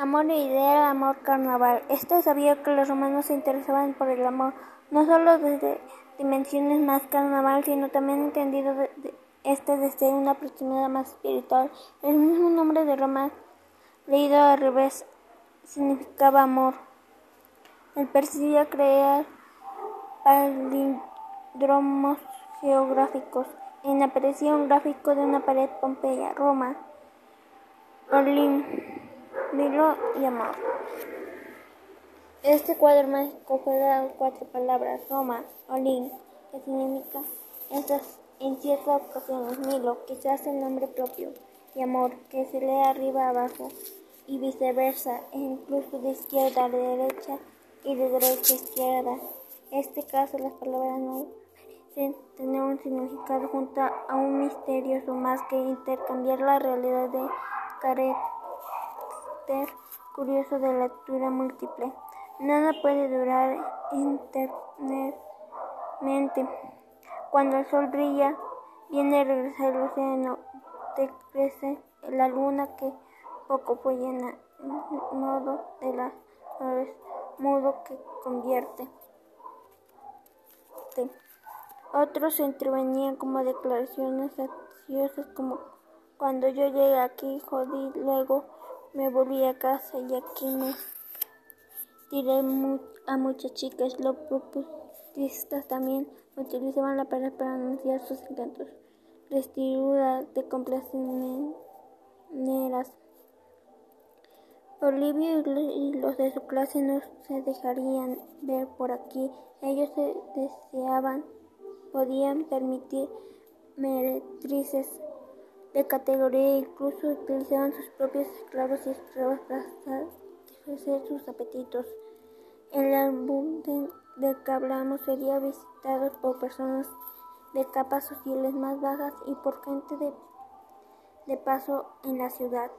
Amor idea del amor carnaval. Este sabía que los romanos se interesaban por el amor, no solo desde dimensiones más carnaval, sino también entendido de, este desde una proximidad más espiritual. El mismo nombre de Roma, leído al revés, significaba amor. Él percibía crear palíndromos geográficos. En aparecía un gráfico de una pared Pompeya, Roma, Berlín. Milo y amor. Este cuadro mágico juega cuatro palabras, Roma, Olin, que significa en ciertas ocasiones, Milo, que se hace el nombre propio, y amor, que se lee arriba abajo, y viceversa, e incluso de izquierda a derecha y de derecha a izquierda. En este caso, las palabras no parecen tener un significado junto a un misterioso más que intercambiar la realidad de caret curioso de lectura múltiple. Nada puede durar eternamente. Cuando el sol brilla, viene a regresar el océano, decrece la luna que poco fue llena, modo de las mudo que convierte. Otros intervenían como declaraciones ansiosas como cuando yo llegué aquí jodí luego me volví a casa y aquí me tiré a muchas chicas. Los propuestas también utilizaban la palabra para anunciar sus encantos. Vestiduras de complaceneras. Olivia y los de su clase no se dejarían ver por aquí. Ellos se deseaban, podían permitir meretrices de categoría incluso utilizaban sus propios esclavos y esclavas para satisfacer sus apetitos. El álbum del que hablamos sería visitado por personas de capas sociales más bajas y por gente de, de paso en la ciudad.